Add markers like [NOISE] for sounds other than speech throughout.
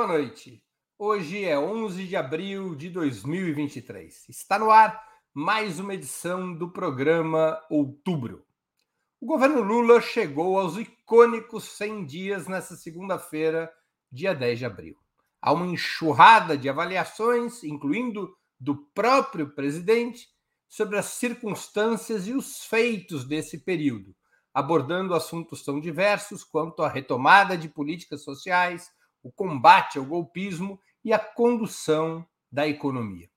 Boa noite. Hoje é 11 de abril de 2023. Está no ar mais uma edição do programa Outubro. O governo Lula chegou aos icônicos 100 dias nesta segunda-feira, dia 10 de abril. Há uma enxurrada de avaliações, incluindo do próprio presidente, sobre as circunstâncias e os feitos desse período, abordando assuntos tão diversos quanto a retomada de políticas sociais, o combate ao golpismo e a condução da economia.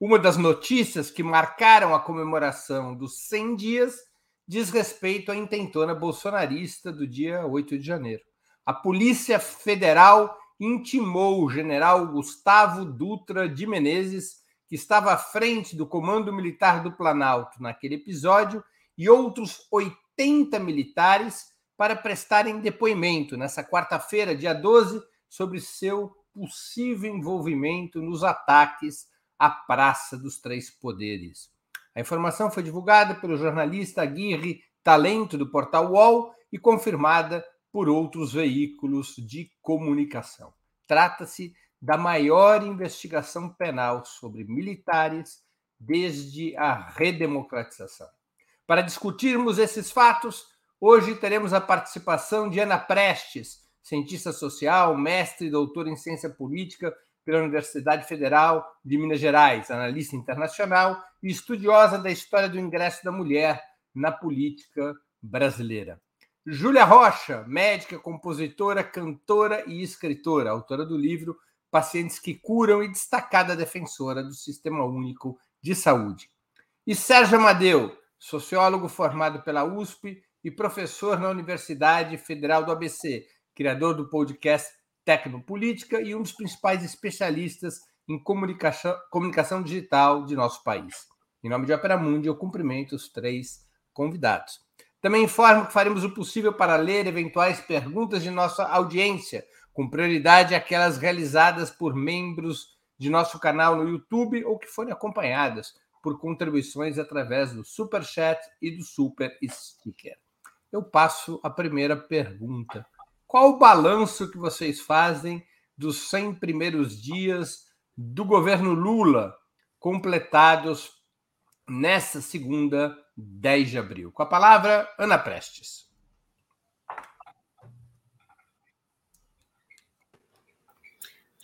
Uma das notícias que marcaram a comemoração dos 100 dias diz respeito à intentona bolsonarista do dia 8 de janeiro. A Polícia Federal intimou o general Gustavo Dutra de Menezes, que estava à frente do Comando Militar do Planalto naquele episódio, e outros 80 militares para prestarem depoimento nessa quarta-feira, dia 12, sobre seu possível envolvimento nos ataques à Praça dos Três Poderes. A informação foi divulgada pelo jornalista Aguirre Talento do portal UOL e confirmada por outros veículos de comunicação. Trata-se da maior investigação penal sobre militares desde a redemocratização. Para discutirmos esses fatos, hoje teremos a participação de Ana Prestes, cientista social, mestre e doutor em ciência política pela Universidade Federal de Minas Gerais, analista internacional e estudiosa da história do ingresso da mulher na política brasileira. Júlia Rocha, médica, compositora, cantora e escritora, autora do livro Pacientes que Curam e destacada defensora do Sistema Único de Saúde. E Sérgio Amadeu, sociólogo formado pela USP e professor na Universidade Federal do ABC, criador do podcast Tecnopolítica e um dos principais especialistas em comunicação, comunicação digital de nosso país. Em nome de Opera Mundi, eu cumprimento os três convidados. Também informo que faremos o possível para ler eventuais perguntas de nossa audiência, com prioridade aquelas realizadas por membros de nosso canal no YouTube ou que forem acompanhadas por contribuições através do Super Chat e do Super Sticker. Eu passo a primeira pergunta qual o balanço que vocês fazem dos 100 primeiros dias do governo Lula, completados nessa segunda, 10 de abril? Com a palavra, Ana Prestes.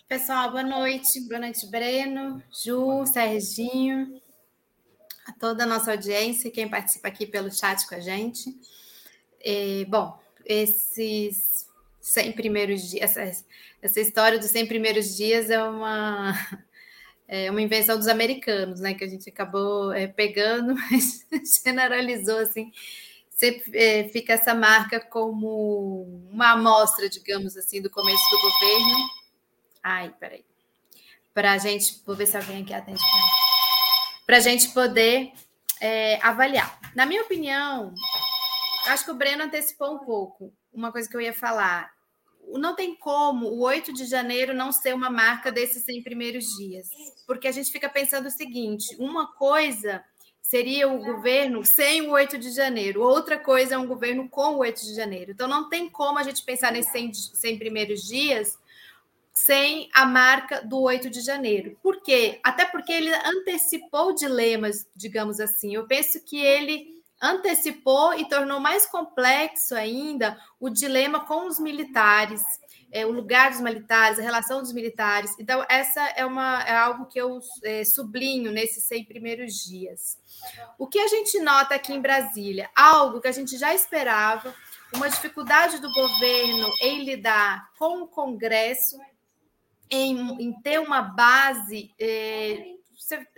Pessoal, boa noite. Boa noite, Breno, Ju, Serginho, a toda a nossa audiência, quem participa aqui pelo chat com a gente. E, bom, esses 100 primeiros dias. Essa, essa história dos 100 primeiros dias é uma, [LAUGHS] é uma invenção dos americanos, né? Que a gente acabou é, pegando, [LAUGHS] mas generalizou assim. Sempre é, fica essa marca como uma amostra, digamos assim, do começo do governo. Ai, peraí. Para a gente, vou ver se alguém aqui atende para a gente poder é, avaliar. Na minha opinião, acho que o Breno antecipou um pouco uma coisa que eu ia falar não tem como o 8 de janeiro não ser uma marca desses 100 primeiros dias, porque a gente fica pensando o seguinte: uma coisa seria o governo sem o 8 de janeiro, outra coisa é um governo com o 8 de janeiro. Então não tem como a gente pensar nesses 100, 100 primeiros dias sem a marca do 8 de janeiro. Por quê? Até porque ele antecipou dilemas, digamos assim. Eu penso que ele antecipou e tornou mais complexo ainda o dilema com os militares, é, o lugar dos militares, a relação dos militares. Então, essa é, uma, é algo que eu é, sublinho nesses 100 primeiros dias. O que a gente nota aqui em Brasília? Algo que a gente já esperava, uma dificuldade do governo em lidar com o Congresso, em, em ter uma base. É,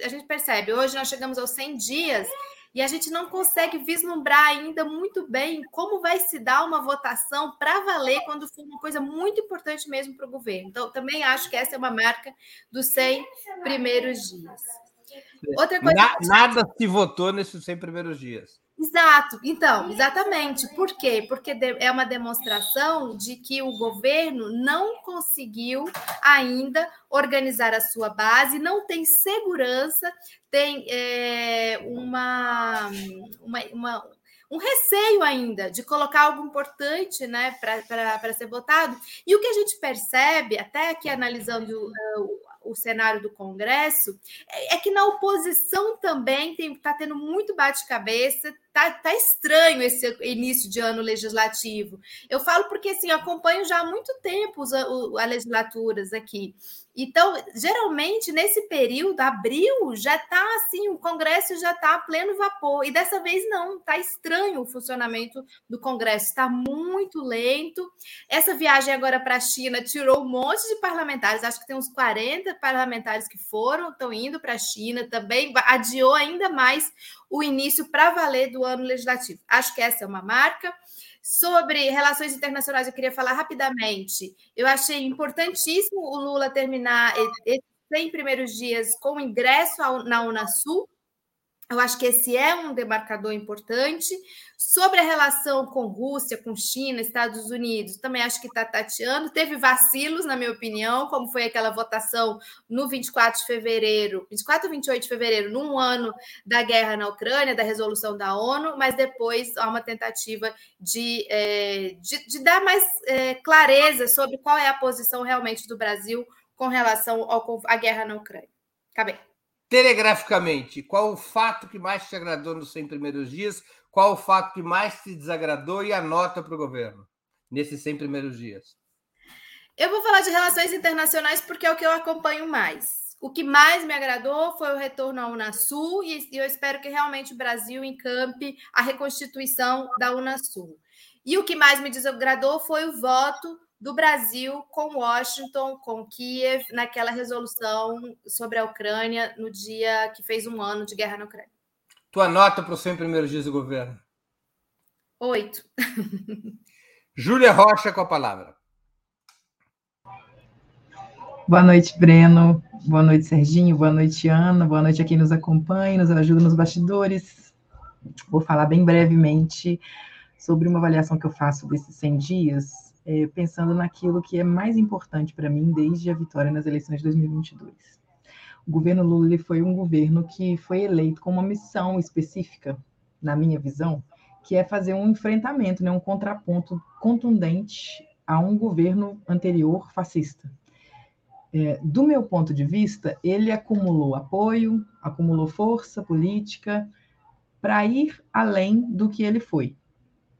a gente percebe, hoje nós chegamos aos 100 dias e a gente não consegue vislumbrar ainda muito bem como vai se dar uma votação para valer quando for uma coisa muito importante mesmo para o governo. Então, também acho que essa é uma marca dos 100 primeiros dias. Outra coisa Na, Nada se votou nesses 100 primeiros dias. Exato, então, exatamente. Por quê? Porque é uma demonstração de que o governo não conseguiu ainda organizar a sua base, não tem segurança, tem é, uma, uma, uma um receio ainda de colocar algo importante né, para ser votado. E o que a gente percebe, até aqui analisando uh, o cenário do Congresso, é, é que na oposição também está tendo muito bate-cabeça, tá, tá estranho esse início de ano legislativo. Eu falo porque assim, acompanho já há muito tempo as legislaturas aqui. Então, geralmente, nesse período, abril, já está assim, o Congresso já está a pleno vapor. E dessa vez não, está estranho o funcionamento do Congresso, está muito lento. Essa viagem agora para a China tirou um monte de parlamentares, acho que tem uns 40 parlamentares que foram, estão indo para a China, também adiou ainda mais o início para valer do ano legislativo. Acho que essa é uma marca. Sobre relações internacionais, eu queria falar rapidamente. Eu achei importantíssimo o Lula terminar esses 100 primeiros dias com ingresso na Unasul, eu acho que esse é um demarcador importante. Sobre a relação com Rússia, com China, Estados Unidos, também acho que está tateando. Teve vacilos, na minha opinião, como foi aquela votação no 24 de fevereiro, 24 ou 28 de fevereiro, num ano da guerra na Ucrânia, da resolução da ONU, mas depois há uma tentativa de, é, de, de, dar mais é, clareza sobre qual é a posição realmente do Brasil com relação à guerra na Ucrânia. Acabei. Telegraficamente, qual o fato que mais te agradou nos 100 primeiros dias? Qual o fato que mais te desagradou e a nota para o governo nesses 100 primeiros dias? Eu vou falar de relações internacionais porque é o que eu acompanho mais. O que mais me agradou foi o retorno à Unasul e eu espero que realmente o Brasil encampe a reconstituição da Unasul. E o que mais me desagradou foi o voto do Brasil com Washington, com Kiev, naquela resolução sobre a Ucrânia no dia que fez um ano de guerra na Ucrânia. Tua nota para os 100 primeiros dias do governo? Oito. [LAUGHS] Júlia Rocha com a palavra. Boa noite, Breno. Boa noite, Serginho. Boa noite, Ana. Boa noite a quem nos acompanha, nos ajuda nos bastidores. Vou falar bem brevemente sobre uma avaliação que eu faço desses 100 dias é, pensando naquilo que é mais importante para mim desde a vitória nas eleições de 2022. O governo Lula foi um governo que foi eleito com uma missão específica, na minha visão, que é fazer um enfrentamento, né, um contraponto contundente a um governo anterior fascista. É, do meu ponto de vista, ele acumulou apoio, acumulou força política para ir além do que ele foi.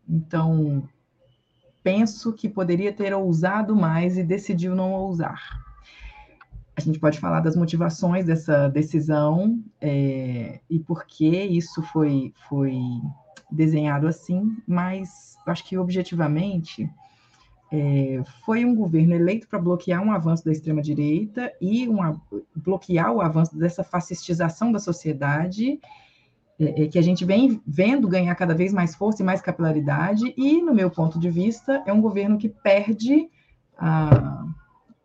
Então, penso que poderia ter ousado mais e decidiu não ousar. A gente pode falar das motivações dessa decisão é, e por que isso foi, foi desenhado assim, mas acho que objetivamente é, foi um governo eleito para bloquear um avanço da extrema-direita e uma, bloquear o avanço dessa fascistização da sociedade é, é, que a gente vem vendo ganhar cada vez mais força e mais capilaridade, e, no meu ponto de vista, é um governo que perde ah,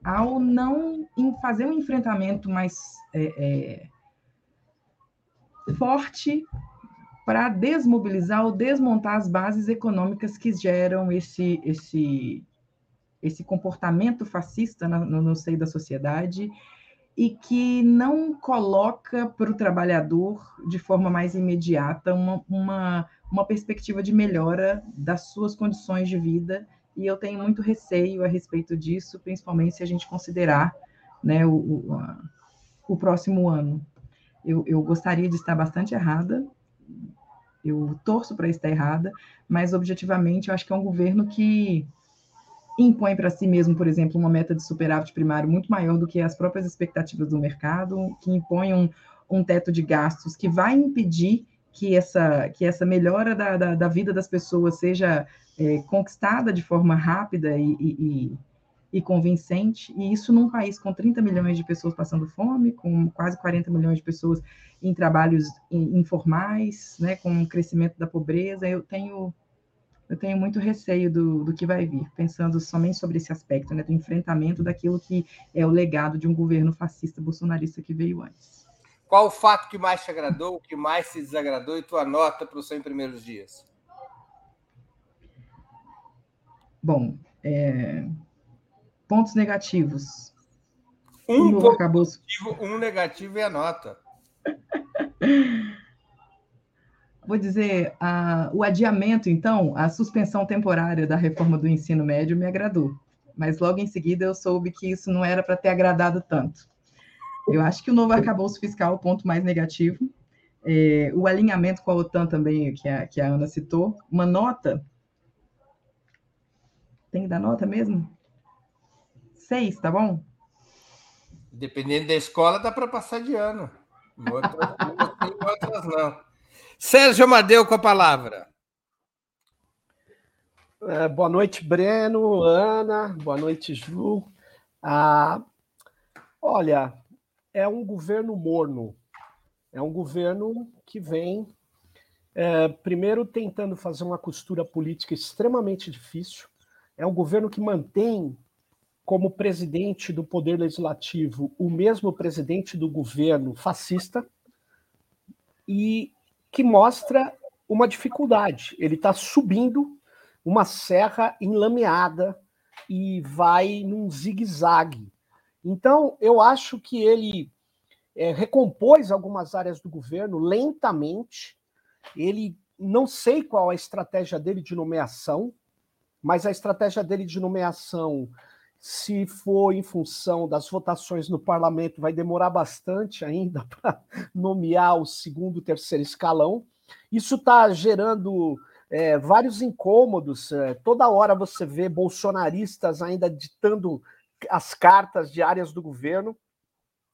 ao não fazer um enfrentamento mais é, é, forte para desmobilizar ou desmontar as bases econômicas que geram esse, esse, esse comportamento fascista no, no seio da sociedade e que não coloca para o trabalhador de forma mais imediata uma, uma, uma perspectiva de melhora das suas condições de vida. E eu tenho muito receio a respeito disso, principalmente se a gente considerar né, o, o, a, o próximo ano. Eu, eu gostaria de estar bastante errada, eu torço para estar errada, mas objetivamente eu acho que é um governo que impõe para si mesmo, por exemplo, uma meta de superávit primário muito maior do que as próprias expectativas do mercado, que impõe um, um teto de gastos que vai impedir que essa, que essa melhora da, da, da vida das pessoas seja é, conquistada de forma rápida e, e, e, convincente, e isso num país com 30 milhões de pessoas passando fome, com quase 40 milhões de pessoas em trabalhos informais, né, com o crescimento da pobreza, eu tenho eu tenho muito receio do, do que vai vir, pensando somente sobre esse aspecto, né, do enfrentamento daquilo que é o legado de um governo fascista bolsonarista que veio antes. Qual o fato que mais te agradou, o que mais te desagradou e tua nota para os 100 primeiros dias? Bom, é... pontos negativos. Um ponto positivo, um negativo e a nota. [LAUGHS] vou dizer, a, o adiamento, então, a suspensão temporária da reforma do ensino médio me agradou. Mas logo em seguida eu soube que isso não era para ter agradado tanto. Eu acho que o novo arcabouço fiscal é o ponto mais negativo. É, o alinhamento com a OTAN também, que a, que a Ana citou. Uma nota. Tem que dar nota mesmo? Seis, tá bom? Dependendo da escola, dá para passar de ano. Outras, outras não. Sérgio Amadeu com a palavra. É, boa noite, Breno, Ana, boa noite, Ju. Ah, olha, é um governo morno, é um governo que vem, é, primeiro, tentando fazer uma costura política extremamente difícil, é um governo que mantém como presidente do Poder Legislativo o mesmo presidente do governo fascista e que mostra uma dificuldade. Ele está subindo uma serra enlameada e vai num zigue-zague. Então, eu acho que ele é, recompôs algumas áreas do governo lentamente. Ele não sei qual a estratégia dele de nomeação, mas a estratégia dele de nomeação se for em função das votações no parlamento, vai demorar bastante ainda [LAUGHS] para nomear o segundo, terceiro escalão. Isso está gerando é, vários incômodos. É, toda hora você vê bolsonaristas ainda ditando as cartas de áreas do governo.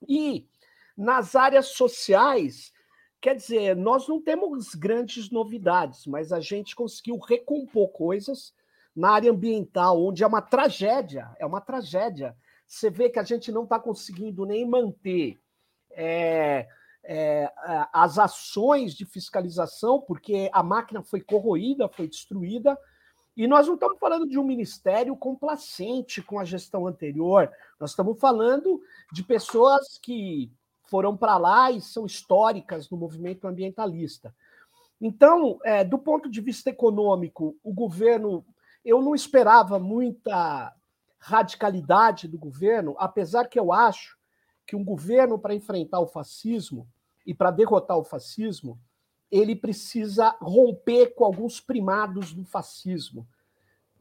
E nas áreas sociais, quer dizer, nós não temos grandes novidades, mas a gente conseguiu recompor coisas na área ambiental, onde é uma tragédia, é uma tragédia. Você vê que a gente não está conseguindo nem manter é, é, as ações de fiscalização, porque a máquina foi corroída, foi destruída, e nós não estamos falando de um ministério complacente com a gestão anterior, nós estamos falando de pessoas que foram para lá e são históricas no movimento ambientalista. Então, é, do ponto de vista econômico, o governo eu não esperava muita radicalidade do governo, apesar que eu acho que um governo para enfrentar o fascismo e para derrotar o fascismo, ele precisa romper com alguns primados do fascismo.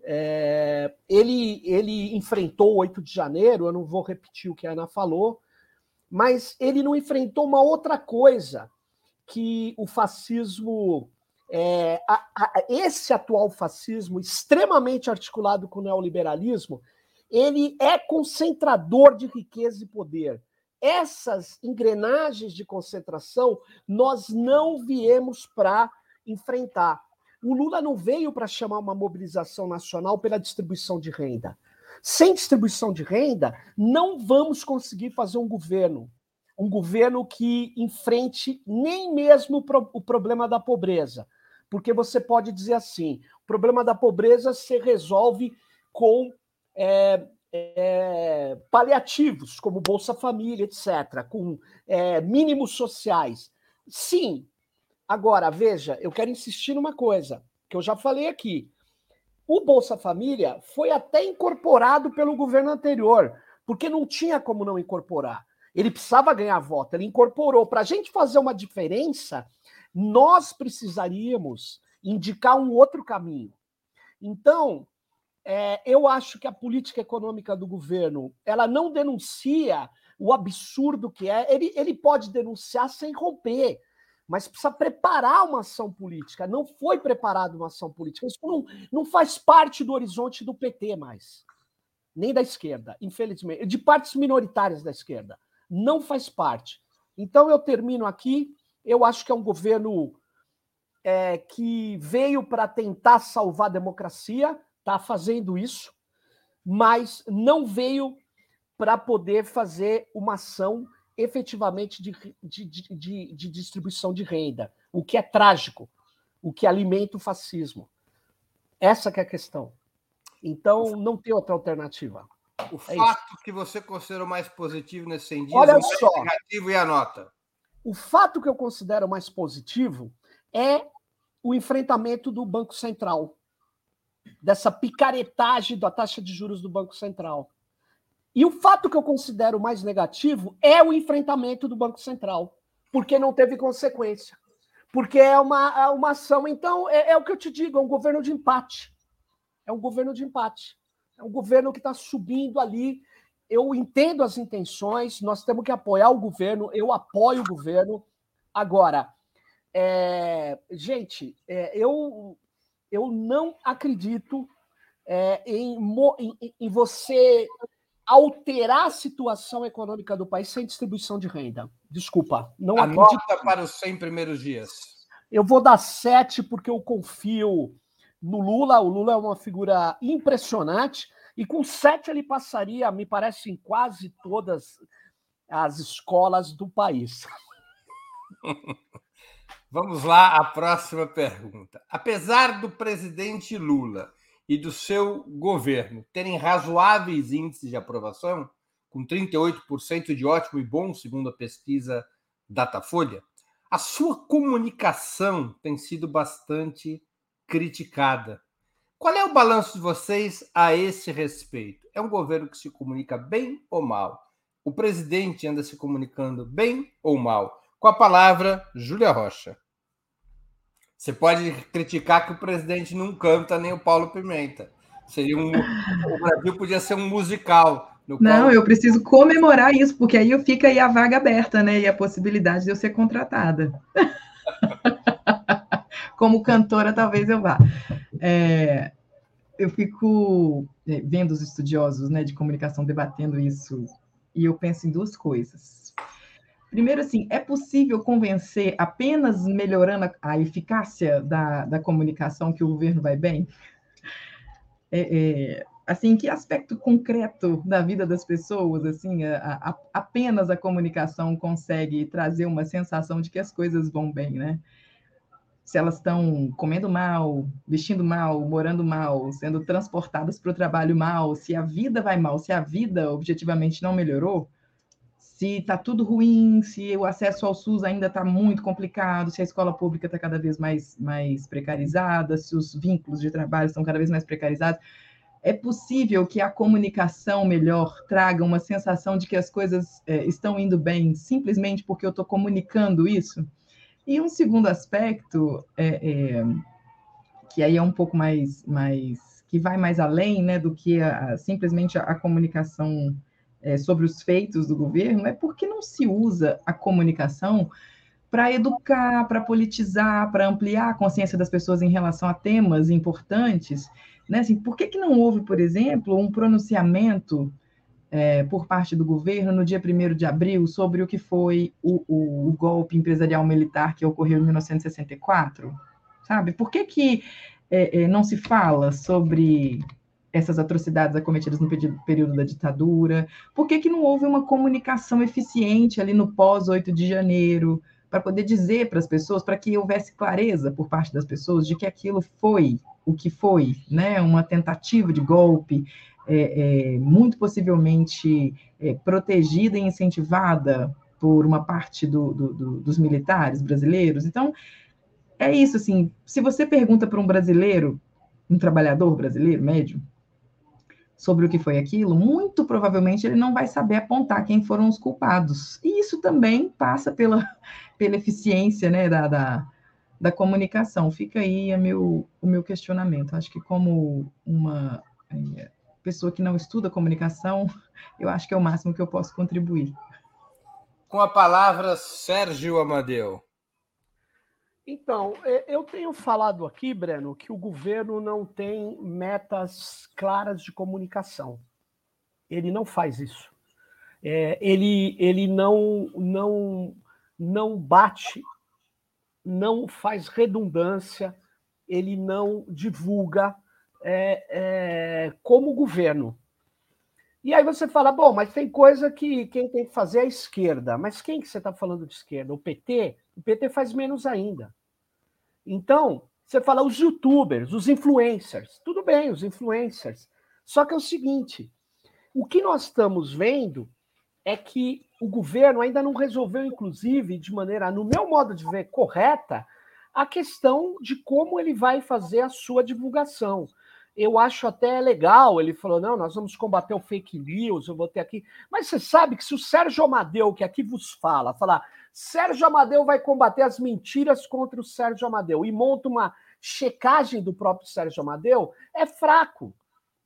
É, ele, ele enfrentou o 8 de janeiro, eu não vou repetir o que a Ana falou, mas ele não enfrentou uma outra coisa que o fascismo é, a, a, esse atual fascismo, extremamente articulado com o neoliberalismo, ele é concentrador de riqueza e poder. Essas engrenagens de concentração nós não viemos para enfrentar. O Lula não veio para chamar uma mobilização nacional pela distribuição de renda. Sem distribuição de renda, não vamos conseguir fazer um governo um governo que enfrente nem mesmo o problema da pobreza porque você pode dizer assim: o problema da pobreza se resolve com é, é, paliativos, como Bolsa Família, etc., com é, mínimos sociais. Sim. Agora, veja, eu quero insistir numa coisa que eu já falei aqui. O Bolsa Família foi até incorporado pelo governo anterior, porque não tinha como não incorporar. Ele precisava ganhar voto, ele incorporou. Para a gente fazer uma diferença, nós precisaríamos indicar um outro caminho. Então, é, eu acho que a política econômica do governo ela não denuncia o absurdo que é. Ele, ele pode denunciar sem romper, mas precisa preparar uma ação política. Não foi preparada uma ação política. Isso não, não faz parte do horizonte do PT mais, nem da esquerda, infelizmente, de partes minoritárias da esquerda. Não faz parte. Então eu termino aqui eu acho que é um governo é, que veio para tentar salvar a democracia, está fazendo isso, mas não veio para poder fazer uma ação efetivamente de, de, de, de, distribuição de renda, o que é trágico, o que alimenta o fascismo. Essa é a questão. Então, não tem outra alternativa. O é fato isso. que você considerou mais positivo nesse sentido, Olha só. negativo e a nota. O fato que eu considero mais positivo é o enfrentamento do Banco Central, dessa picaretagem da taxa de juros do Banco Central. E o fato que eu considero mais negativo é o enfrentamento do Banco Central, porque não teve consequência. porque é uma, é uma ação. Então, é, é o que eu te digo: é um governo de empate. É um governo de empate. É um governo que está subindo ali. Eu entendo as intenções, nós temos que apoiar o governo, eu apoio o governo. Agora, é, gente, é, eu, eu não acredito é, em, em, em, você alterar a situação econômica do país sem distribuição de renda. Desculpa, não a acredito. Para os 100 primeiros dias. Eu vou dar sete porque eu confio no Lula. O Lula é uma figura impressionante e com sete ele passaria, me parece, em quase todas as escolas do país. [LAUGHS] Vamos lá, a próxima pergunta. Apesar do presidente Lula e do seu governo terem razoáveis índices de aprovação, com 38% de ótimo e bom, segundo a pesquisa Datafolha, a sua comunicação tem sido bastante criticada. Qual é o balanço de vocês a esse respeito? É um governo que se comunica bem ou mal? O presidente anda se comunicando bem ou mal? Com a palavra, Júlia Rocha. Você pode criticar que o presidente não canta nem o Paulo Pimenta. Seria um, o Brasil podia ser um musical. Não, eu preciso comemorar isso, porque aí fica aí a vaga aberta, né? E a possibilidade de eu ser contratada. [LAUGHS] Como cantora, talvez eu vá. É, eu fico é, vendo os estudiosos né, de comunicação debatendo isso, e eu penso em duas coisas. Primeiro, assim, é possível convencer apenas melhorando a, eficácia da, da comunicação que o governo vai bem? É, é, assim, que aspecto concreto da vida das pessoas, assim, a, a, apenas a comunicação consegue trazer uma sensação de que as coisas vão bem, né? Se elas estão comendo mal, vestindo mal, morando mal, sendo transportadas para o trabalho mal, se a vida vai mal, se a vida objetivamente não melhorou, se está tudo ruim, se o acesso ao SUS ainda está muito complicado, se a escola pública está cada vez mais, mais precarizada, se os vínculos de trabalho estão cada vez mais precarizados, é possível que a comunicação melhor traga uma sensação de que as coisas é, estão indo bem, simplesmente porque eu estou comunicando isso? E um segundo aspecto, é, é, que aí é um pouco mais, mais que vai mais além né, do que a, simplesmente a, a comunicação é, sobre os feitos do governo é porque não se usa a comunicação para educar, para politizar, para ampliar a consciência das pessoas em relação a temas importantes. Né? Assim, por que, que não houve, por exemplo, um pronunciamento é, por parte do governo no dia 1 de abril sobre o que foi o, o, o, golpe empresarial militar que ocorreu em 1964? Sabe? Por que, que é, é, não se fala sobre essas atrocidades acometidas no período da ditadura? Por que, que não houve uma comunicação eficiente ali no pós-8 de janeiro, para poder dizer para as pessoas, para que houvesse clareza por parte das pessoas de que aquilo foi o que foi, né? Uma tentativa de golpe, é, é, muito possivelmente é, protegida e incentivada por uma parte do, do, do, dos militares brasileiros. Então, é isso, assim, se você pergunta para um brasileiro, um trabalhador brasileiro médio, sobre o que foi aquilo, muito provavelmente ele não vai saber apontar quem foram os culpados. E isso também passa pela, [LAUGHS] pela eficiência né, da, da, da comunicação. Fica aí meu, o meu questionamento. Acho que como uma é, pessoa que não estuda comunicação, [LAUGHS] eu acho que é o máximo que eu posso contribuir. Com a palavra, Sérgio Amadeu. Então, é, eu tenho falado aqui, Breno, que o governo não tem metas claras de comunicação. Ele não faz isso. É, ele ele não, não, não bate, não faz redundância, ele não divulga é, é, como governo. E aí você fala, bom, mas tem coisa que quem tem que fazer é a esquerda. Mas quem que você está falando de esquerda? O PT? O PT faz menos ainda. Então, você fala os youtubers, os influencers. Tudo bem, os influencers. Só que é o seguinte: o que nós estamos vendo é que o governo ainda não resolveu, inclusive, de maneira, no meu modo de ver, correta, a questão de como ele vai fazer a sua divulgação. Eu acho até legal, ele falou: não, nós vamos combater o fake news, eu vou ter aqui. Mas você sabe que se o Sérgio Amadeu, que aqui vos fala, falar Sérgio Amadeu vai combater as mentiras contra o Sérgio Amadeu e monta uma checagem do próprio Sérgio Amadeu, é fraco.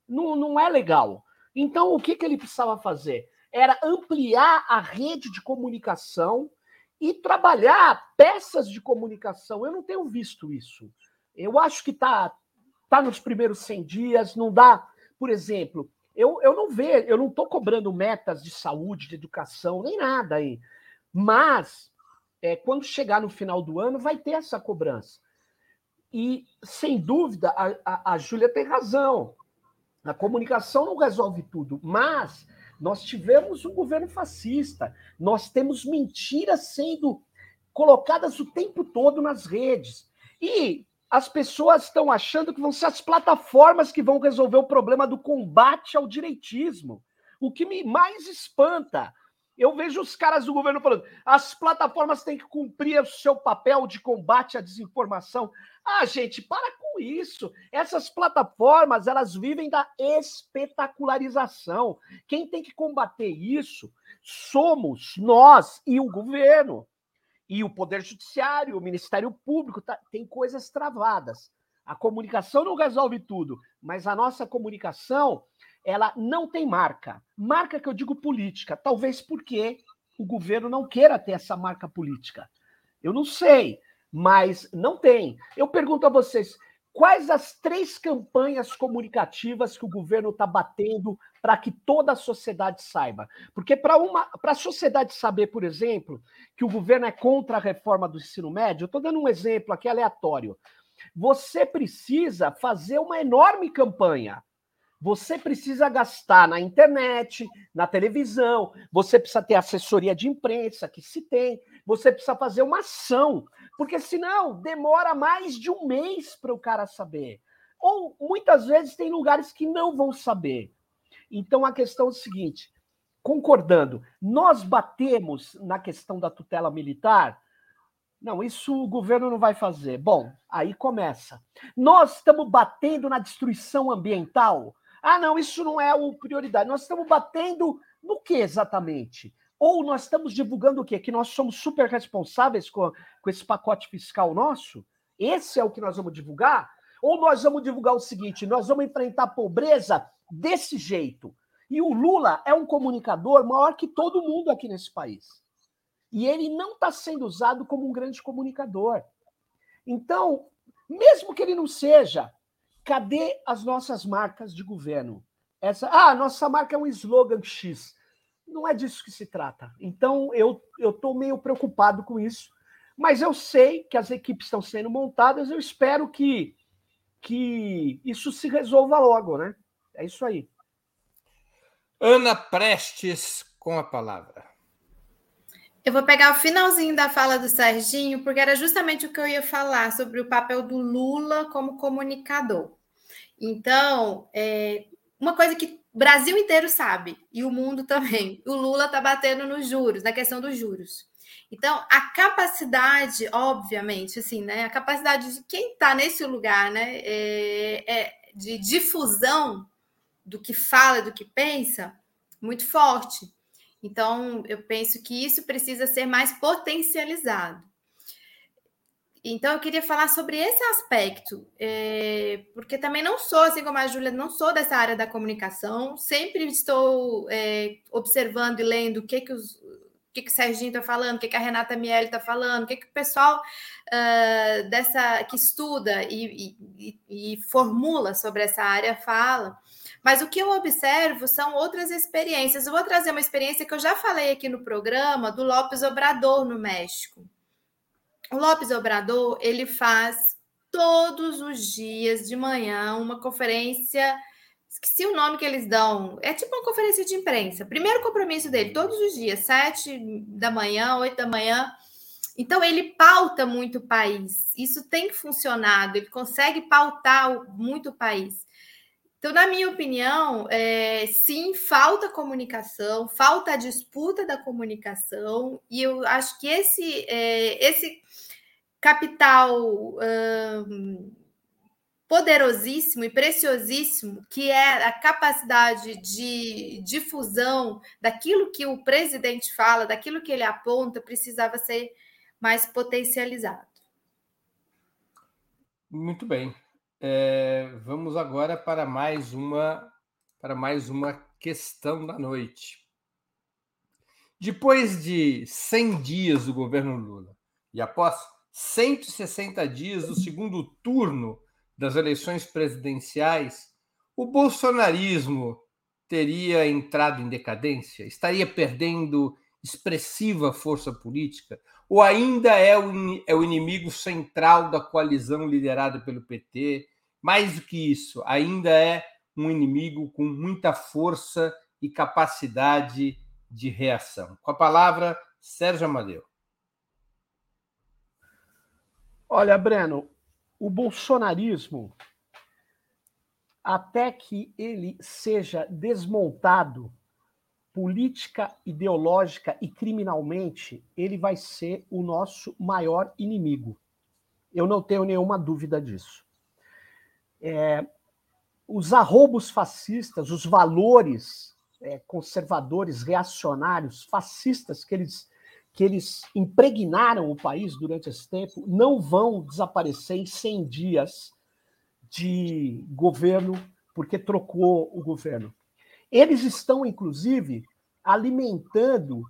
Não, não é legal. Então, o que, que ele precisava fazer? Era ampliar a rede de comunicação e trabalhar peças de comunicação. Eu não tenho visto isso. Eu acho que está tá nos primeiros 100 dias, não dá. Por exemplo, eu, eu não vejo, eu não estou cobrando metas de saúde, de educação, nem nada aí. Mas, é, quando chegar no final do ano, vai ter essa cobrança. E, sem dúvida, a, a, a Júlia tem razão. A comunicação não resolve tudo, mas nós tivemos um governo fascista, nós temos mentiras sendo colocadas o tempo todo nas redes. E as pessoas estão achando que vão ser as plataformas que vão resolver o problema do combate ao direitismo. O que me mais espanta eu vejo os caras do governo falando: as plataformas têm que cumprir o seu papel de combate à desinformação. Ah, gente, para com isso. Essas plataformas, elas vivem da espetacularização. Quem tem que combater isso somos nós e o governo. E o Poder Judiciário, o Ministério Público, tá, tem coisas travadas. A comunicação não resolve tudo, mas a nossa comunicação ela não tem marca. Marca que eu digo política, talvez porque o governo não queira ter essa marca política. Eu não sei, mas não tem. Eu pergunto a vocês, quais as três campanhas comunicativas que o governo está batendo para que toda a sociedade saiba? Porque para a sociedade saber, por exemplo, que o governo é contra a reforma do ensino médio, eu estou dando um exemplo aqui aleatório. Você precisa fazer uma enorme campanha você precisa gastar na internet, na televisão, você precisa ter assessoria de imprensa, que se tem, você precisa fazer uma ação, porque senão demora mais de um mês para o cara saber. Ou muitas vezes tem lugares que não vão saber. Então a questão é o seguinte: concordando, nós batemos na questão da tutela militar. Não, isso o governo não vai fazer. Bom, aí começa. Nós estamos batendo na destruição ambiental. Ah, não, isso não é o prioridade. Nós estamos batendo no que exatamente? Ou nós estamos divulgando o quê? Que nós somos super responsáveis com, com esse pacote fiscal nosso? Esse é o que nós vamos divulgar? Ou nós vamos divulgar o seguinte: nós vamos enfrentar a pobreza desse jeito. E o Lula é um comunicador maior que todo mundo aqui nesse país. E ele não está sendo usado como um grande comunicador. Então, mesmo que ele não seja, Cadê as nossas marcas de governo? Essa, ah, nossa marca é um slogan X. Não é disso que se trata. Então, eu estou meio preocupado com isso. Mas eu sei que as equipes estão sendo montadas, eu espero que, que isso se resolva logo, né? É isso aí. Ana Prestes com a palavra. Eu vou pegar o finalzinho da fala do Serginho, porque era justamente o que eu ia falar sobre o papel do Lula como comunicador. Então, é, uma coisa que o Brasil inteiro sabe, e o mundo também, [LAUGHS] o Lula está batendo nos juros, na questão dos juros. Então, a capacidade, obviamente, assim, né? A capacidade de quem está nesse lugar, né? É, é de difusão do que fala, do que pensa, muito forte. Então, eu penso que isso precisa ser mais potencializado. Então, eu queria falar sobre esse aspecto, é, porque também não sou, assim como a Júlia, não sou dessa área da comunicação, sempre estou é, observando e lendo o que, que, os, que, que o Serginho está falando, o que, que a Renata Miele está falando, o que, que o pessoal uh, dessa que estuda e, e, e formula sobre essa área fala. Mas o que eu observo são outras experiências. Eu vou trazer uma experiência que eu já falei aqui no programa do Lopes Obrador no México. O Lopes Obrador, ele faz todos os dias de manhã uma conferência, esqueci o nome que eles dão, é tipo uma conferência de imprensa. Primeiro compromisso dele, todos os dias, sete da manhã, oito da manhã. Então, ele pauta muito o país. Isso tem funcionado, ele consegue pautar muito o país. Então, na minha opinião, é, sim, falta comunicação, falta a disputa da comunicação, e eu acho que esse, é, esse capital poderosíssimo e preciosíssimo, que é a capacidade de difusão daquilo que o presidente fala, daquilo que ele aponta, precisava ser mais potencializado. Muito bem. É, vamos agora para mais uma para mais uma questão da noite. Depois de 100 dias do governo Lula e após 160 dias do segundo turno das eleições presidenciais, o bolsonarismo teria entrado em decadência? Estaria perdendo expressiva força política? Ou ainda é o, é inimigo central da coalizão liderada pelo PT? Mais do que isso, ainda é um inimigo com muita força e capacidade de reação. Com a palavra, Sérgio Amadeu. Olha, Breno, o bolsonarismo, até que ele seja desmontado política, ideológica e criminalmente, ele vai ser o nosso maior inimigo. Eu não tenho nenhuma dúvida disso. É, os arrobos fascistas, os valores é, conservadores, reacionários, fascistas que eles que eles impregnaram o país durante esse tempo não vão desaparecer em 100 dias de governo, porque trocou o governo. Eles estão, inclusive, alimentando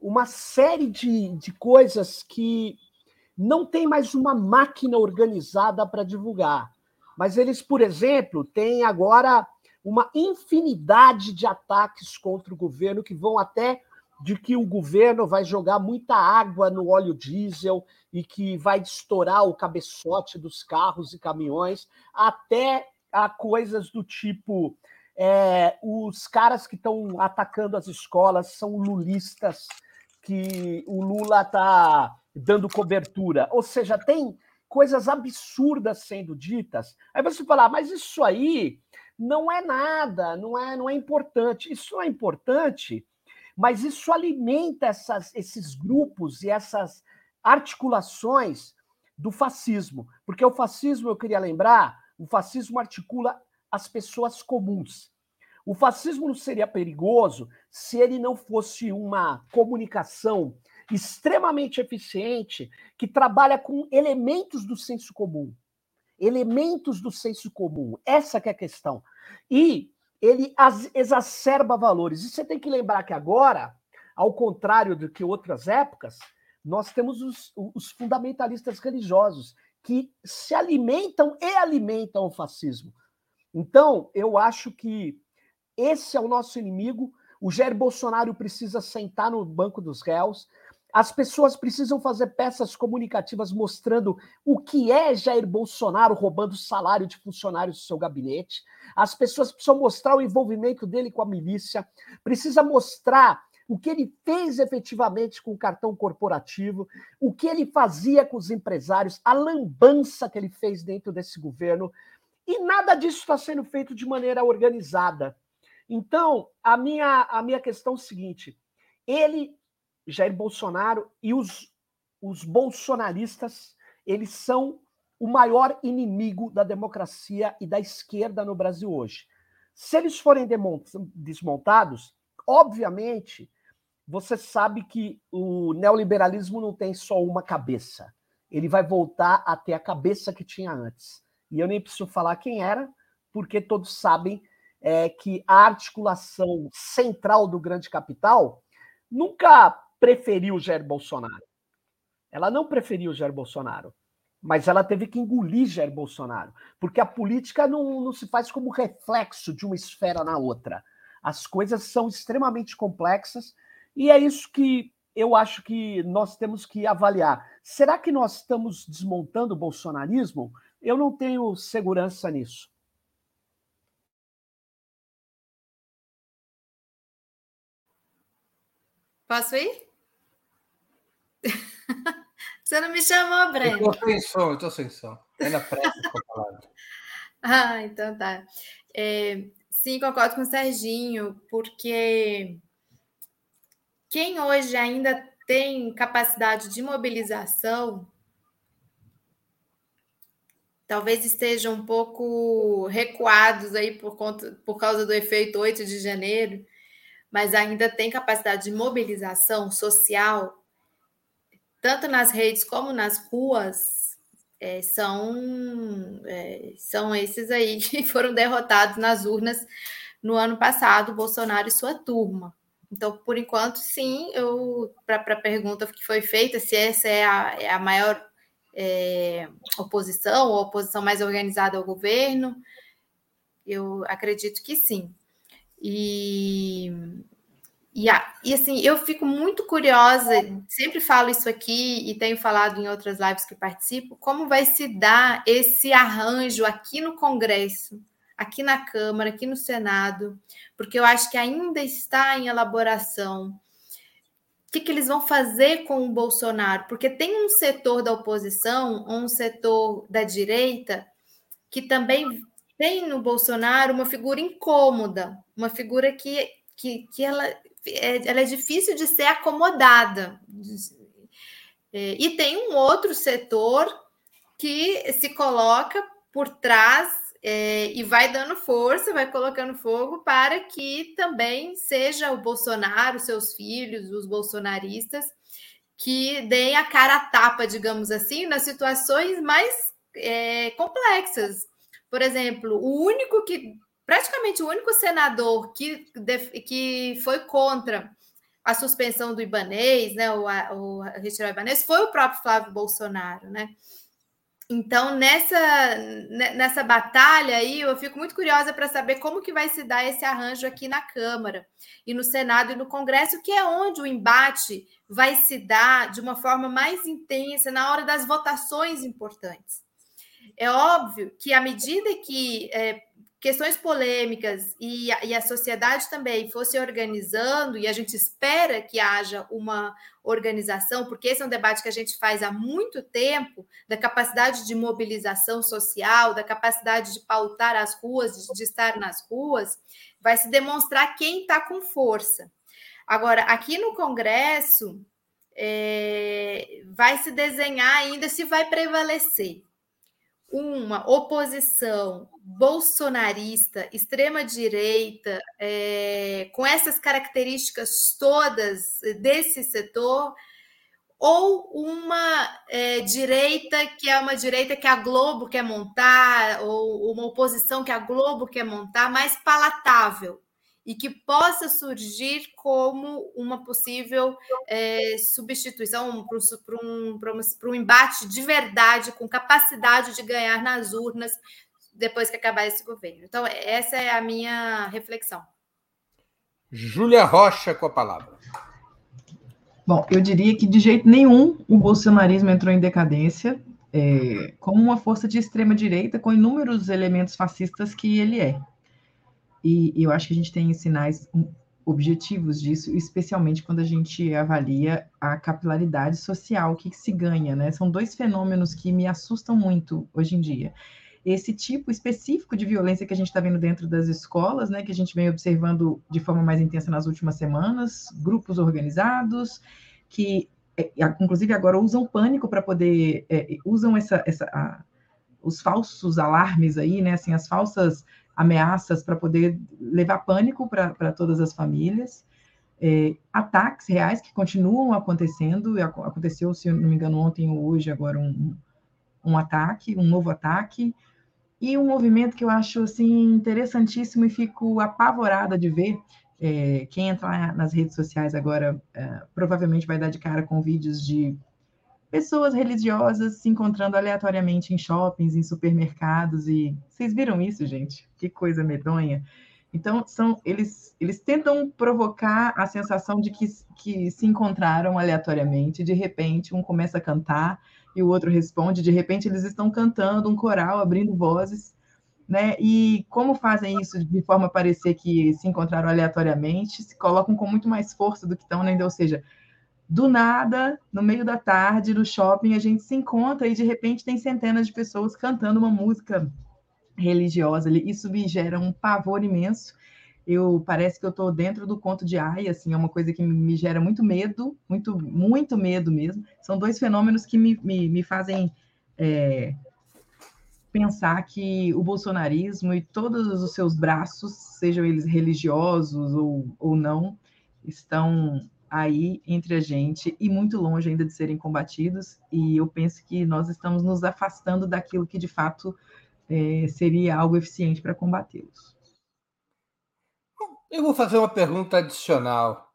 uma série de, de coisas que não tem mais uma máquina organizada para divulgar. Mas eles, por exemplo, têm agora uma infinidade de ataques contra o governo que vão até de que o governo vai jogar muita água no óleo diesel e que vai estourar o cabeçote dos carros e caminhões, até a coisas do tipo é, os caras que estão atacando as escolas são lulistas, que o Lula está dando cobertura. Ou seja, tem coisas absurdas sendo ditas. Aí você fala, ah, mas isso aí não é nada, não é, não é importante. Isso não é importante mas isso alimenta essas, esses grupos e essas articulações do fascismo. Porque o fascismo, eu queria lembrar, o fascismo articula as pessoas comuns. O fascismo não seria perigoso se ele não fosse uma comunicação extremamente eficiente que trabalha com elementos do senso comum. Elementos do senso comum. Essa é a questão. E ele exacerba valores. E você tem que lembrar que agora, ao contrário do que outras épocas, nós temos os, os fundamentalistas religiosos que se alimentam e alimentam o fascismo. Então, eu acho que esse é o nosso inimigo. O Jair Bolsonaro precisa sentar no banco dos réus. As pessoas precisam fazer peças comunicativas mostrando o que é Jair Bolsonaro roubando salário de funcionários do seu gabinete. As pessoas precisam mostrar o envolvimento dele com a milícia, precisa mostrar o que ele fez efetivamente com o cartão corporativo, o que ele fazia com os empresários, a lambança que ele fez dentro desse governo. E nada disso está sendo feito de maneira organizada. Então, a minha, a minha questão é o seguinte: ele Jair Bolsonaro e os, os bolsonaristas, eles são o maior inimigo da democracia e da esquerda no Brasil hoje. Se eles forem desmontados, obviamente, você sabe que o neoliberalismo não tem só uma cabeça. Ele vai voltar a ter a cabeça que tinha antes. E eu nem preciso falar quem era, porque todos sabem é, que a articulação central do grande capital nunca preferiu Jair Bolsonaro. Ela não preferiu Jair Bolsonaro, mas ela teve que engolir Jair Bolsonaro, porque a política não, não se faz como reflexo de uma esfera na outra. As coisas são extremamente complexas e é isso que eu acho que nós temos que avaliar. Será que nós estamos desmontando o bolsonarismo? Eu não tenho segurança nisso. Posso ir? [LAUGHS] Você não me chamou, Breno? Eu estou sem som, eu estou sem som. É na pressa com a palavra. Ah, então tá. É, sim, concordo com o Serginho, porque quem hoje ainda tem capacidade de mobilização talvez estejam um pouco recuados aí por, conta, por causa do efeito 8 de janeiro, mas ainda tem capacidade de mobilização social, tanto nas redes como nas ruas, é, são, é, são esses aí [LAUGHS] que foram derrotados nas urnas no ano passado, Bolsonaro e sua turma. Então, por enquanto, sim, eu para a pergunta que foi feita, se essa é a, é a maior é, oposição, ou oposição mais organizada ao governo, eu acredito que sim. E, e, e assim, eu fico muito curiosa, sempre falo isso aqui e tenho falado em outras lives que participo, como vai se dar esse arranjo aqui no Congresso, aqui na Câmara, aqui no Senado, porque eu acho que ainda está em elaboração o que, que, eles vão fazer com o Bolsonaro? Porque tem um setor da oposição, um setor da direita, que também tem no Bolsonaro uma figura incômoda, uma figura que, que, que ela, ela é difícil de ser acomodada. É, e tem um outro setor que se coloca por trás é, e vai dando força, vai colocando fogo para que também seja o Bolsonaro, seus filhos, os bolsonaristas, que deem a cara a tapa, digamos assim, nas situações mais é, complexas. Por exemplo, o único que, praticamente o único senador que, que foi contra a suspensão do Ibanês, né, o, o retirar o Ibanês, foi o próprio Flávio Bolsonaro, né? Então, nessa, nessa batalha aí, eu fico muito curiosa para saber como que vai se dar esse arranjo aqui na Câmara e no Senado e no Congresso, que é onde o embate vai se dar de uma forma mais intensa na hora das votações importantes. É óbvio que à medida que é, questões polêmicas e a, e a sociedade também fosse organizando, e a gente espera que haja uma organização, porque esse é um debate que a gente faz há muito tempo, da capacidade de mobilização social, da capacidade de pautar as ruas, de, de estar nas ruas, vai se demonstrar quem está com força. Agora, aqui no Congresso, é, vai se desenhar ainda se vai prevalecer uma oposição bolsonarista, extrema-direita, é, com essas características todas desse setor, ou uma é, direita que é uma direita que a Globo quer montar, ou uma oposição que a Globo quer montar, mais palatável, e que possa surgir como uma possível é, substituição para um, um, um embate de verdade, com capacidade de ganhar nas urnas depois que acabar esse governo. Então, essa é a minha reflexão. Júlia Rocha com a palavra. Bom, eu diria que de jeito nenhum o bolsonarismo entrou em decadência é, como uma força de extrema direita com inúmeros elementos fascistas que ele é. E, eu acho que a gente tem sinais objetivos disso, especialmente quando a gente avalia a capilaridade social, o que, que se ganha, né? São dois fenômenos que me assustam muito hoje em dia. Esse tipo específico de violência que a gente está vendo dentro das escolas, né, que a gente vem observando de forma mais intensa nas últimas semanas, grupos organizados que, é, inclusive, agora usam pânico para poder, é, usam essa, essa a, os falsos alarmes aí, né, assim, as falsas ameaças para poder levar pânico para todas as famílias, é, ataques reais que continuam acontecendo, aconteceu, se não me engano, ontem ou hoje, agora um, um ataque, um novo ataque, e um movimento que eu acho assim interessantíssimo e fico apavorada de ver. É, quem entrar nas redes sociais agora é, provavelmente vai dar de cara com vídeos de pessoas religiosas se encontrando aleatoriamente em shoppings, em supermercados e vocês viram isso, gente? Que coisa medonha. Então, são eles eles tentam provocar a sensação de que, que se encontraram aleatoriamente, de repente um começa a cantar e o outro responde, de repente eles estão cantando um coral, abrindo vozes, né? E como fazem isso de forma a parecer que se encontraram aleatoriamente, se colocam com muito mais força do que estão, né? ou seja, do nada, no meio da tarde, no shopping, a gente se encontra e de repente tem centenas de pessoas cantando uma música religiosa. Isso me gera um pavor imenso. Eu parece que eu estou dentro do conto de Ai, assim, é uma coisa que me gera muito medo, muito, muito medo mesmo. São dois fenômenos que me, me, me fazem é, pensar que o bolsonarismo e todos os seus braços, sejam eles religiosos ou, ou não, estão aí entre a gente e muito longe ainda de serem combatidos. E eu penso que nós estamos nos afastando daquilo que de fato é, seria algo eficiente para combatê-los. Eu vou fazer uma pergunta adicional.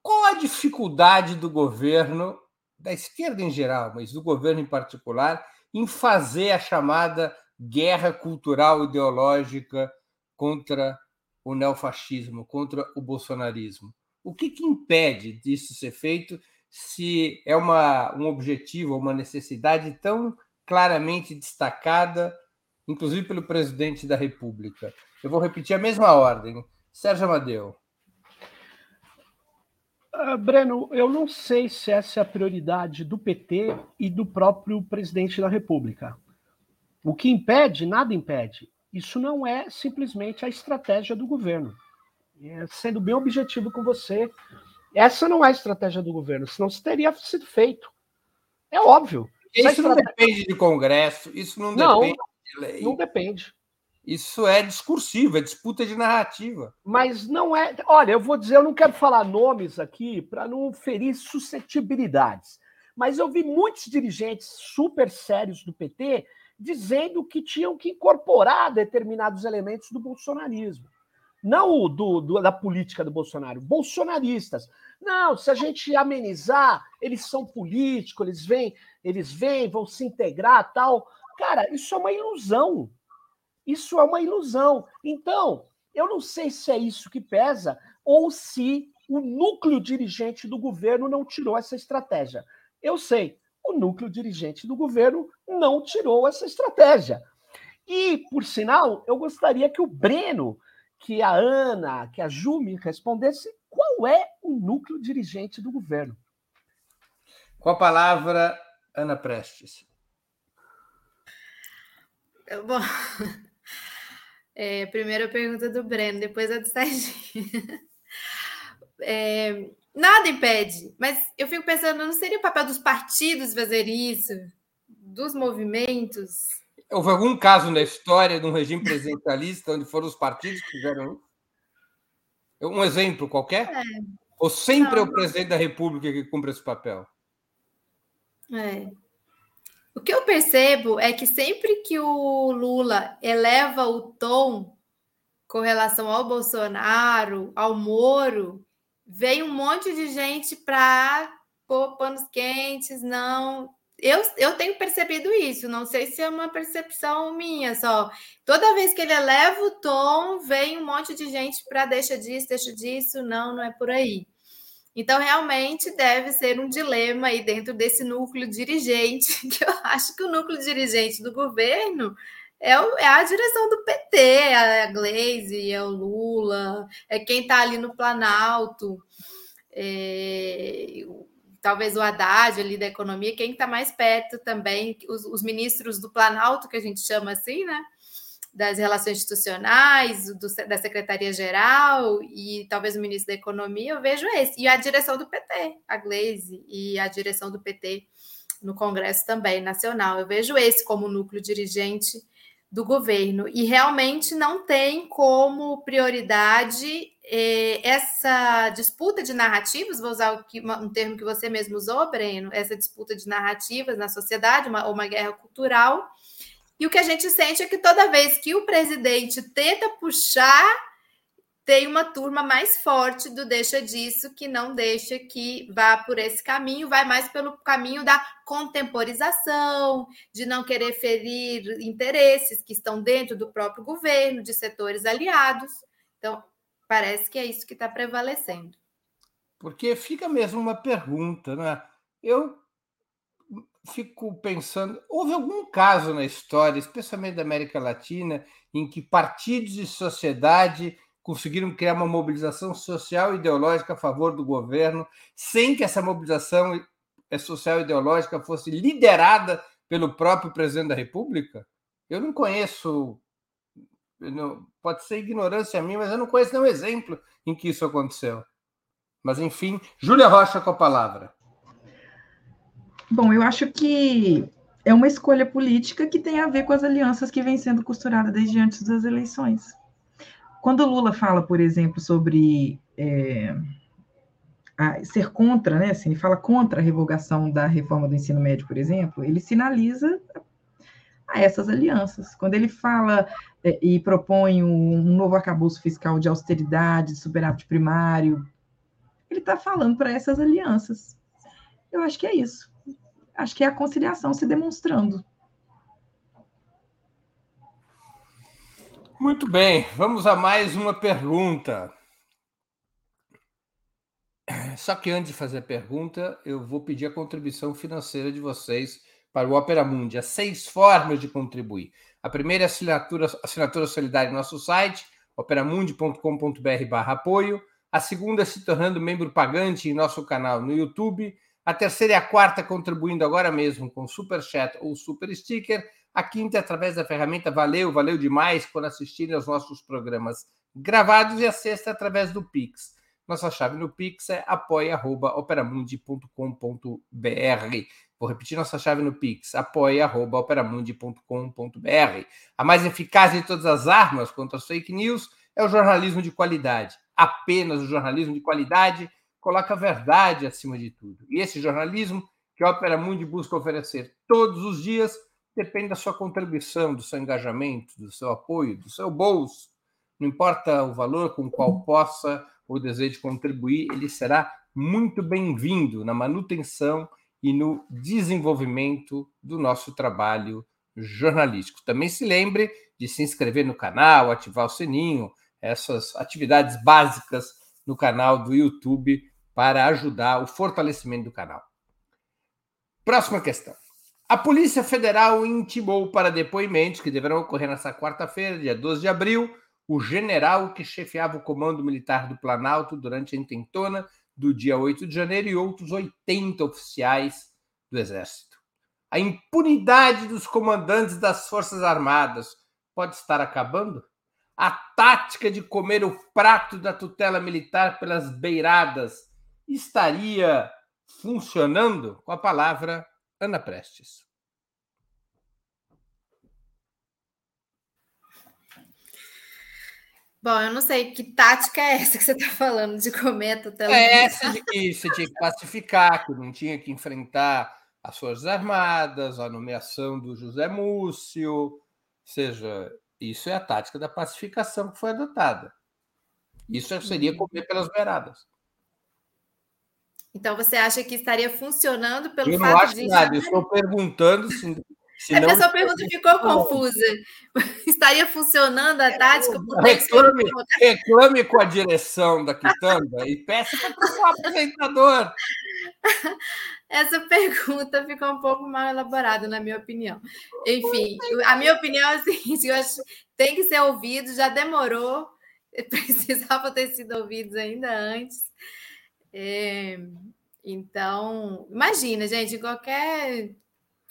Qual a dificuldade do governo, da esquerda em geral, mas do governo em particular, em fazer a chamada guerra cultural ideológica contra o neofascismo, contra o bolsonarismo? O que, que impede disso ser feito se é uma, um objetivo, uma necessidade tão claramente destacada, inclusive pelo presidente da República? Eu vou repetir a mesma ordem. Sérgio Amadeu. Uh, Breno, eu não sei se essa é a prioridade do PT e do próprio presidente da República. O que impede, nada impede. Isso não é simplesmente a estratégia do governo. É, sendo bem objetivo com você, essa não é a estratégia do governo, senão isso teria sido feito. É óbvio. Isso estratégia... não depende de Congresso, isso não, não depende de lei. Não depende. Isso é discursivo, é disputa de narrativa. Mas não é. Olha, eu vou dizer, eu não quero falar nomes aqui para não ferir suscetibilidades. Mas eu vi muitos dirigentes super sérios do PT dizendo que tinham que incorporar determinados elementos do bolsonarismo. Não do, do, da política do Bolsonaro, bolsonaristas. Não, se a gente amenizar, eles são políticos, eles vêm, eles vêm, vão se integrar, tal. Cara, isso é uma ilusão. Isso é uma ilusão. Então, eu não sei se é isso que pesa ou se o núcleo dirigente do governo não tirou essa estratégia. Eu sei, o núcleo dirigente do governo não tirou essa estratégia. E, por sinal, eu gostaria que o Breno, que a Ana, que a Ju me respondesse qual é o núcleo dirigente do governo. Com a palavra, Ana Prestes. Bom, [LAUGHS] é, primeiro a pergunta do Breno, depois a do Serginho. [LAUGHS] É, nada impede, mas eu fico pensando, não seria o papel dos partidos fazer isso? Dos movimentos? Houve algum caso na história de um regime presidencialista onde foram os partidos que fizeram isso? Um exemplo qualquer? É. Ou sempre é o presidente da República que cumpre esse papel? É. O que eu percebo é que sempre que o Lula eleva o tom com relação ao Bolsonaro, ao Moro, vem um monte de gente para pôr panos quentes, não. Eu, eu tenho percebido isso, não sei se é uma percepção minha só. Toda vez que ele eleva o tom, vem um monte de gente para deixa disso, deixa disso, não, não é por aí. Então, realmente deve ser um dilema aí dentro desse núcleo dirigente, [LAUGHS] que eu acho que o núcleo dirigente do governo é, é a direção do PT, é a Glaze, é o Lula, é quem está ali no Planalto, é, talvez o Haddad ali da economia, quem está mais perto também, os, os ministros do Planalto, que a gente chama assim, né? das relações institucionais, do, da Secretaria-Geral e talvez o ministro da Economia, eu vejo esse. E a direção do PT, a Glaze, e a direção do PT no Congresso também, nacional. Eu vejo esse como núcleo dirigente do governo. E realmente não tem como prioridade essa disputa de narrativas, vou usar um termo que você mesmo usou, Breno, essa disputa de narrativas na sociedade, uma, uma guerra cultural e o que a gente sente é que toda vez que o presidente tenta puxar, tem uma turma mais forte do deixa disso, que não deixa que vá por esse caminho, vai mais pelo caminho da contemporização, de não querer ferir interesses que estão dentro do próprio governo, de setores aliados. Então, parece que é isso que está prevalecendo. Porque fica mesmo uma pergunta, né? Eu fico pensando, houve algum caso na história, especialmente da América Latina, em que partidos e sociedade conseguiram criar uma mobilização social e ideológica a favor do governo, sem que essa mobilização social e ideológica fosse liderada pelo próprio presidente da República? Eu não conheço, pode ser ignorância minha, mas eu não conheço nenhum exemplo em que isso aconteceu. Mas, enfim, Júlia Rocha com a palavra. Bom, eu acho que é uma escolha política que tem a ver com as alianças que vêm sendo costuradas desde antes das eleições. Quando Lula fala, por exemplo, sobre é, ser contra, né, assim, ele fala contra a revogação da reforma do ensino médio, por exemplo, ele sinaliza a essas alianças. Quando ele fala é, e propõe um, novo arcabouço fiscal de austeridade, de superávit primário, ele está falando para essas alianças. Eu acho que é isso. Acho que é a conciliação se demonstrando. Muito bem, vamos a mais uma pergunta. Só que antes de fazer a pergunta, eu vou pedir a contribuição financeira de vocês para o Opera Mundi. Há seis formas de contribuir. A primeira é assinatura, assinatura solidária no nosso site, operamundi.com.br apoio. A segunda é se tornando membro pagante em nosso canal no YouTube. A terceira e a quarta contribuindo agora mesmo com Super Chat ou Super Sticker. A quinta é através da ferramenta Valeu, valeu demais quando assistirem aos nossos programas gravados. E a sexta é através do Pix. Nossa chave no Pix é apoia.operamundi.com.br. Vou repetir nossa chave no Pix, apoia.operamundi.com.br. A mais eficaz de todas as armas contra as fake news é o jornalismo de qualidade. Apenas o jornalismo de qualidade coloca a verdade acima de tudo. E esse jornalismo que a Opera Mundi busca oferecer todos os dias depende da sua contribuição, do seu engajamento, do seu apoio, do seu bolso. Não importa o valor com qual possa ou deseje contribuir, ele será muito bem-vindo na manutenção e no desenvolvimento do nosso trabalho jornalístico. Também se lembre de se inscrever no canal, ativar o sininho, essas atividades básicas no canal do YouTube para ajudar o fortalecimento do canal. Próxima questão. A Polícia Federal intimou para depoimentos que deverão ocorrer nesta quarta-feira, dia 12 de abril, o general que chefiava o Comando Militar do Planalto durante a intentona do dia 8 de janeiro e outros 80 oficiais do Exército. A impunidade dos comandantes das Forças Armadas pode estar acabando? A tática de comer o prato da tutela militar pelas beiradas estaria funcionando? Com a palavra, Ana Prestes. Bom, eu não sei que tática é essa que você está falando de comer a tutela. É essa de que você tinha que pacificar, que não tinha que enfrentar as Forças Armadas, a nomeação do José Múcio, ou seja, isso é a tática da pacificação que foi adotada. Isso seria uhum. comer pelas beiradas. Então você acha que estaria funcionando pelo eu fato não acho de nada, eu estou perguntando se a sua pergunta ficou confusa. [LAUGHS] Estaria funcionando a tática? Reclame, reclame com a direção da Quitanda e peça para o apresentador. [LAUGHS] Essa pergunta ficou um pouco mal elaborada, na minha opinião. Enfim, a minha opinião é a [LAUGHS] seguinte: eu acho que tem que ser ouvido, já demorou, precisava ter sido ouvidos ainda antes. É, então, imagina, gente, qualquer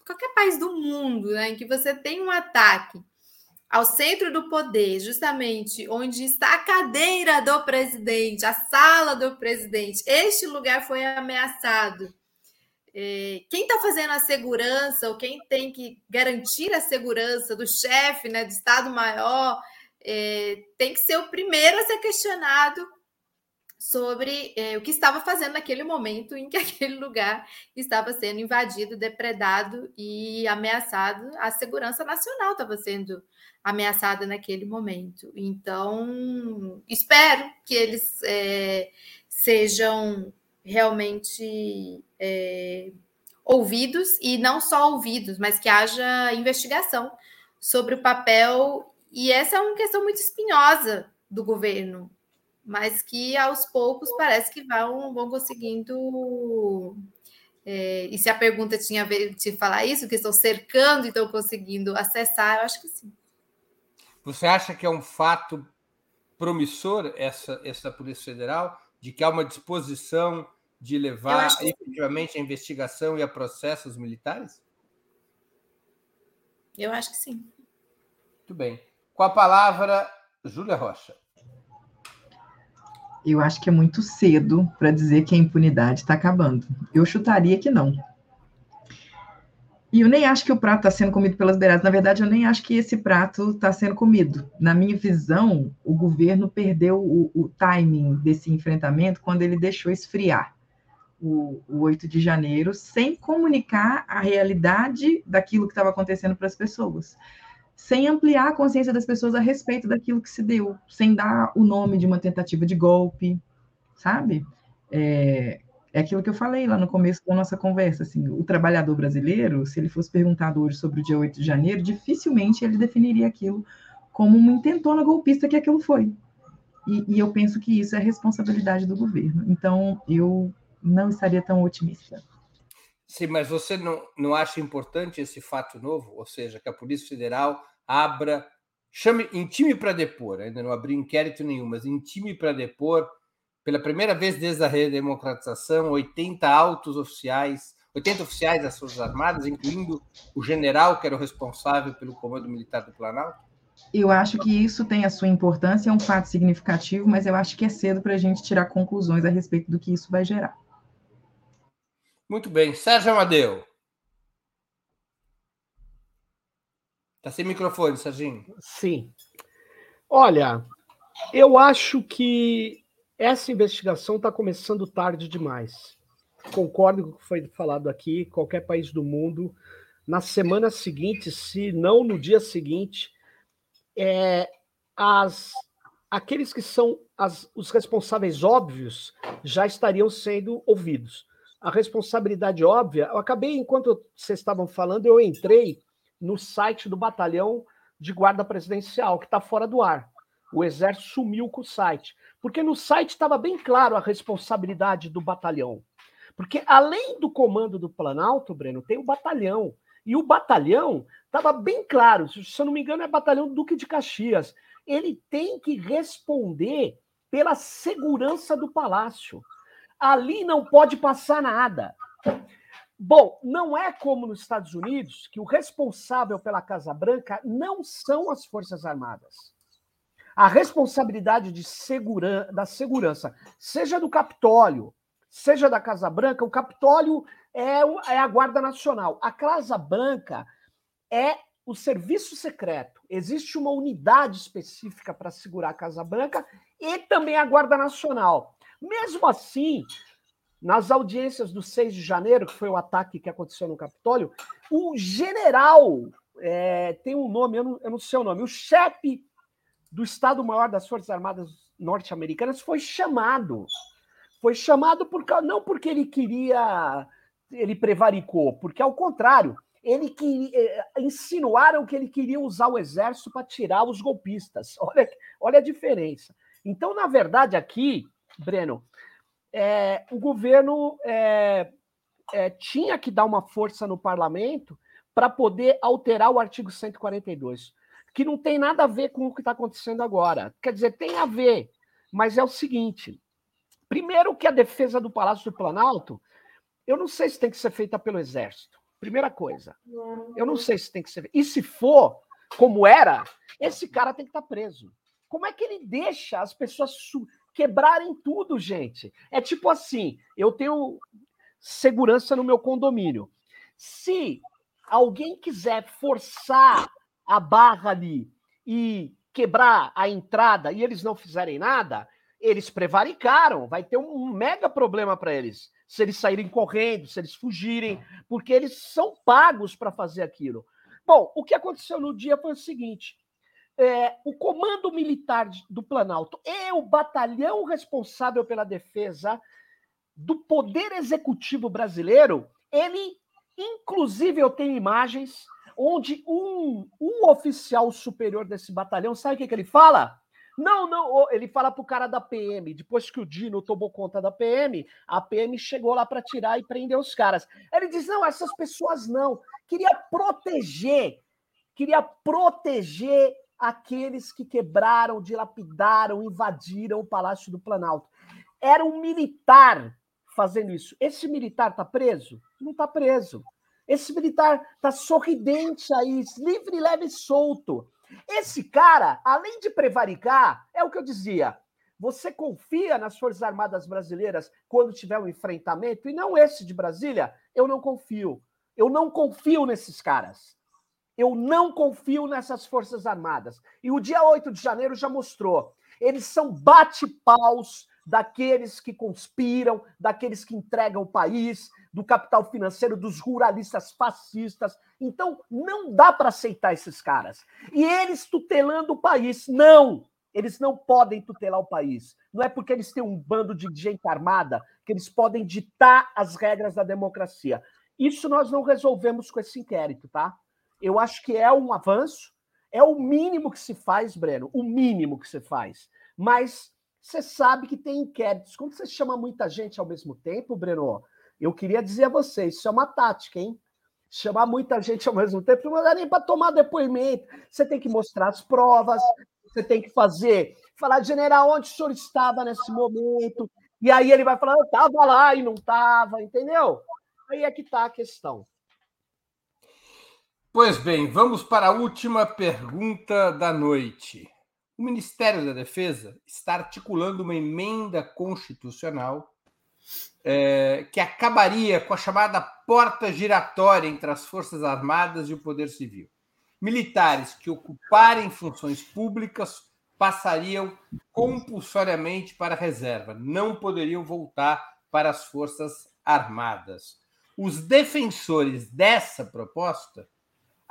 qualquer país do mundo, né, em que você tem um ataque ao centro do poder, justamente onde está a cadeira do presidente, a sala do presidente, este lugar foi ameaçado. É, quem está fazendo a segurança, ou quem tem que garantir a segurança do chefe né, do Estado-Maior, é, tem que ser o primeiro a ser questionado sobre eh, o que estava fazendo naquele momento em que [LAUGHS] aquele lugar estava sendo invadido, depredado e ameaçado. A segurança nacional estava sendo ameaçada naquele momento. Então, espero que eles eh, sejam realmente eh, ouvidos e não só ouvidos, mas que haja investigação sobre o papel. E essa é uma questão muito espinhosa do governo mas que aos poucos parece que vão, vão conseguindo. É, e se a pergunta tinha a ver de falar isso, que estão cercando e estão conseguindo acessar, eu acho que sim. Você acha que é um fato promissor essa, essa Polícia Federal, de que há uma disposição de levar efetivamente a investigação e a processos militares? Eu acho que sim. Muito bem. Com a palavra, Júlia Rocha. Eu acho que é muito cedo para dizer que a impunidade está acabando. Eu chutaria que não. E eu nem acho que o prato está sendo comido pelas beiradas. Na verdade, eu nem acho que esse prato está sendo comido. Na minha visão, o governo perdeu o, o timing desse enfrentamento quando ele deixou esfriar o, o 8 de janeiro, sem comunicar a realidade daquilo que estava acontecendo para as pessoas, sem ampliar a consciência das pessoas a respeito daquilo que se deu, sem dar o nome de uma tentativa de golpe, sabe? É, é aquilo que eu falei lá no começo da nossa conversa, assim, o trabalhador brasileiro, se ele fosse perguntado hoje sobre o dia 8 de janeiro, dificilmente ele definiria aquilo como uma intentona golpista que aquilo foi. E, e eu penso que isso é responsabilidade do governo. Então, eu não estaria tão otimista. Sim, mas você não, não acha importante esse fato novo? Ou seja, que a Polícia Federal abra, chame, intime para depor, ainda não abriu inquérito nenhum, mas intime para depor pela primeira vez desde a redemocratização, 80 altos oficiais, 80 oficiais das Forças Armadas, incluindo o general que era o responsável pelo comando militar do Planalto? Eu acho que isso tem a sua importância, é um fato significativo, mas eu acho que é cedo para a gente tirar conclusões a respeito do que isso vai gerar. Muito bem. Sérgio Amadeu. Está sem microfone, Serginho. Sim. Olha, eu acho que essa investigação está começando tarde demais. Concordo com o que foi falado aqui. Qualquer país do mundo, na semana seguinte, se não no dia seguinte, é, as, aqueles que são as, os responsáveis óbvios já estariam sendo ouvidos. A responsabilidade óbvia, eu acabei, enquanto vocês estavam falando, eu entrei no site do batalhão de guarda presidencial, que está fora do ar. O exército sumiu com o site. Porque no site estava bem claro a responsabilidade do batalhão. Porque além do comando do Planalto, Breno, tem o batalhão. E o batalhão estava bem claro, se eu não me engano, é batalhão Duque de Caxias. Ele tem que responder pela segurança do palácio. Ali não pode passar nada. Bom, não é como nos Estados Unidos, que o responsável pela Casa Branca não são as Forças Armadas a responsabilidade de segura, da segurança, seja do Capitólio, seja da Casa Branca, o Capitólio é, é a Guarda Nacional. A Casa Branca é o serviço secreto. Existe uma unidade específica para segurar a Casa Branca e também a Guarda Nacional. Mesmo assim, nas audiências do 6 de janeiro, que foi o ataque que aconteceu no Capitólio, o general é, tem um nome, eu não, eu não sei o nome, o chefe do Estado-Maior das Forças Armadas norte-americanas foi chamado. Foi chamado por, não porque ele queria, ele prevaricou, porque ao contrário, ele queria, eh, insinuaram que ele queria usar o exército para tirar os golpistas. [LAUGHS] Olha, olha a diferença. Então, na verdade, aqui, Breno, é, o governo é, é, tinha que dar uma força no parlamento para poder alterar o artigo 142 que não tem nada a ver com o que está acontecendo agora. Quer dizer, tem a ver, mas é o seguinte: primeiro, que a defesa do Palácio do Planalto, eu não sei se tem que ser feita pelo Exército. Primeira coisa. Eu não sei se tem que ser. E se for, como era, esse cara tem que estar tá preso. Como é que ele deixa as pessoas quebrarem tudo, gente? É tipo assim: eu tenho segurança no meu condomínio. Se alguém quiser forçar a barra ali e quebrar a entrada e eles não fizerem nada, eles prevaricaram. Vai ter um mega problema para eles. Se eles saírem correndo, se eles fugirem, porque eles são pagos para fazer aquilo. Bom, o que aconteceu no dia foi o seguinte: é, o comando militar do Planalto e o batalhão responsável pela defesa do poder executivo brasileiro, ele, inclusive, eu tenho imagens onde um, um oficial superior desse batalhão, sabe o que, que ele fala? Não, não, ele fala pro cara da PM. Depois que o Dino tomou conta da PM, a PM chegou lá para tirar e prender os caras. Ele diz: não, essas pessoas não. Queria proteger, queria proteger aqueles que quebraram, dilapidaram, invadiram o Palácio do Planalto. Era um militar fazendo isso. Esse militar tá preso? Não tá preso. Esse militar tá sorridente aí, livre, leve e solto. Esse cara, além de prevaricar, é o que eu dizia. Você confia nas Forças Armadas Brasileiras quando tiver um enfrentamento, e não esse de Brasília? Eu não confio. Eu não confio nesses caras. Eu não confio nessas Forças Armadas. E o dia 8 de janeiro já mostrou. Eles são bate-paus daqueles que conspiram, daqueles que entregam o país, do capital financeiro, dos ruralistas fascistas. Então, não dá para aceitar esses caras. E eles tutelando o país. Não! Eles não podem tutelar o país. Não é porque eles têm um bando de gente armada que eles podem ditar as regras da democracia. Isso nós não resolvemos com esse inquérito, tá? Eu acho que é um avanço, é o mínimo que se faz, Breno, o mínimo que se faz. Mas você sabe que tem inquéritos. Quando você chama muita gente ao mesmo tempo, Breno, eu queria dizer a vocês, isso é uma tática, hein? Chamar muita gente ao mesmo tempo não dá nem para tomar depoimento. Você tem que mostrar as provas, você tem que fazer, falar, general, onde o senhor estava nesse momento? E aí ele vai falar, eu estava lá e não estava, entendeu? Aí é que está a questão. Pois bem, vamos para a última pergunta da noite. O Ministério da Defesa está articulando uma emenda constitucional é, que acabaria com a chamada porta giratória entre as Forças Armadas e o Poder Civil. Militares que ocuparem funções públicas passariam compulsoriamente para a reserva, não poderiam voltar para as Forças Armadas. Os defensores dessa proposta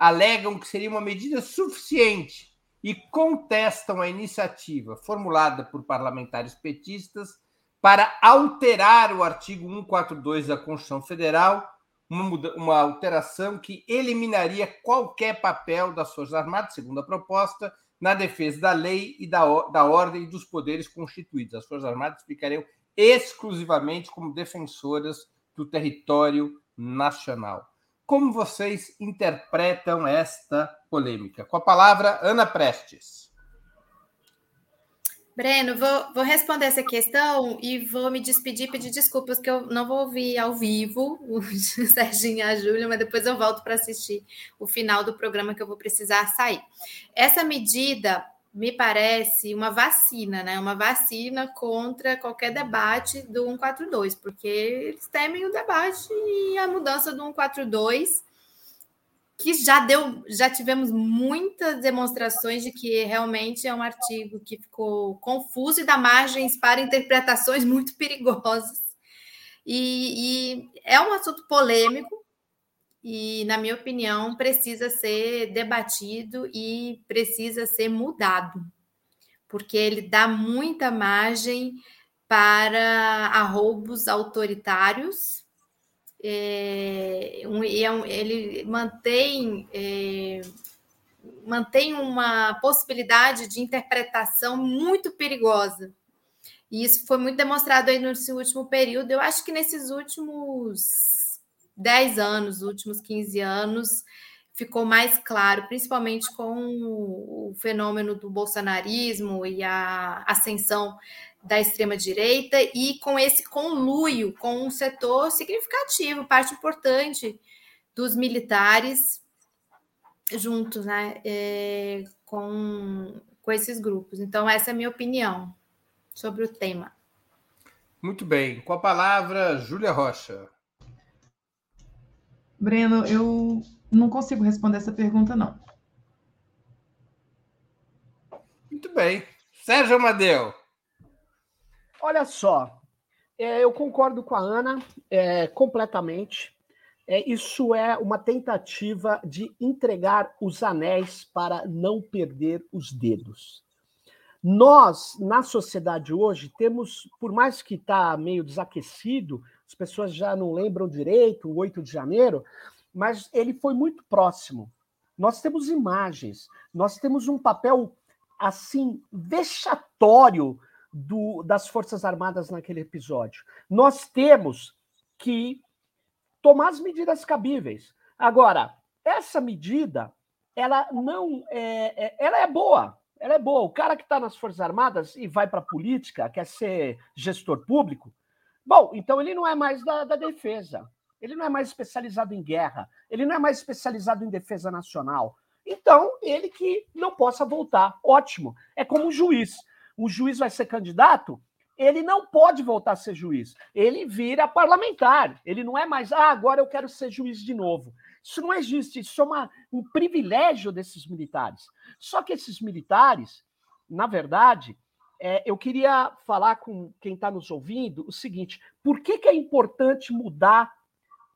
alegam que seria uma medida suficiente e contestam a iniciativa formulada por parlamentares petistas para alterar o artigo 142 da Constituição Federal, uma, uma alteração que eliminaria qualquer papel das Forças Armadas, segundo a proposta, na defesa da lei e da, da ordem dos poderes constituídos. As Forças Armadas ficariam exclusivamente como defensoras do território nacional. Como vocês interpretam esta polêmica? Com a palavra, Ana Prestes. Breno, vou, vou, responder essa questão e vou me despedir, pedir desculpas, que eu não vou ouvir ao vivo o [LAUGHS] Serginho e a Júlia, mas depois eu volto para assistir o final do programa que eu vou precisar sair. Essa medida me parece uma vacina, né? Uma vacina contra qualquer debate do 142, porque eles temem o debate e a mudança do 142, que já deu, já tivemos muitas demonstrações de que realmente é um artigo que ficou confuso e dá margens para interpretações muito [LAUGHS] perigosas. E, e é um assunto polêmico, e, na minha opinião, precisa ser debatido e precisa ser mudado, porque ele dá muita margem para arroubos autoritários. É, um, é ele mantém, é, mantém uma possibilidade de interpretação muito perigosa. E isso foi muito demonstrado aí nesse último período. Eu acho que nesses últimos 10 anos, últimos 15 anos, ficou mais claro, principalmente com o fenômeno do bolsonarismo e a ascensão da extrema-direita e com esse conluio com um setor significativo, parte importante dos militares juntos, né, é, com, com esses grupos. Então, essa é a minha opinião sobre o tema. Muito bem. Com a palavra, Júlia Rocha. Breno, eu não consigo responder essa pergunta, não. Muito bem. Sérgio Amadeu. Olha só, é, eu concordo com a Ana é, completamente. É, isso é uma tentativa de entregar os anéis para não perder os dedos. Nós, na sociedade hoje, temos, por mais que está meio desaquecido, as pessoas já não lembram direito, o 8 de janeiro, mas ele foi muito próximo. Nós temos imagens, nós temos um papel assim vexatório do, das Forças Armadas naquele episódio. Nós temos que tomar as medidas cabíveis. Agora, essa medida, ela não é, é ela é boa, ela é boa. O cara que está nas Forças Armadas e vai para a política, quer ser gestor público, Bom, então ele não é mais da, da defesa. Ele não é mais especializado em guerra. Ele não é mais especializado em defesa nacional. Então, ele que não possa voltar. Ótimo. É como um juiz. O juiz vai ser candidato, ele não pode voltar a ser juiz. Ele vira parlamentar. Ele não é mais, ah, agora eu quero ser juiz de novo. Isso não existe, isso é uma, um privilégio desses militares. Só que esses militares, na verdade, é, eu queria falar com quem está nos ouvindo o seguinte: por que, que é importante mudar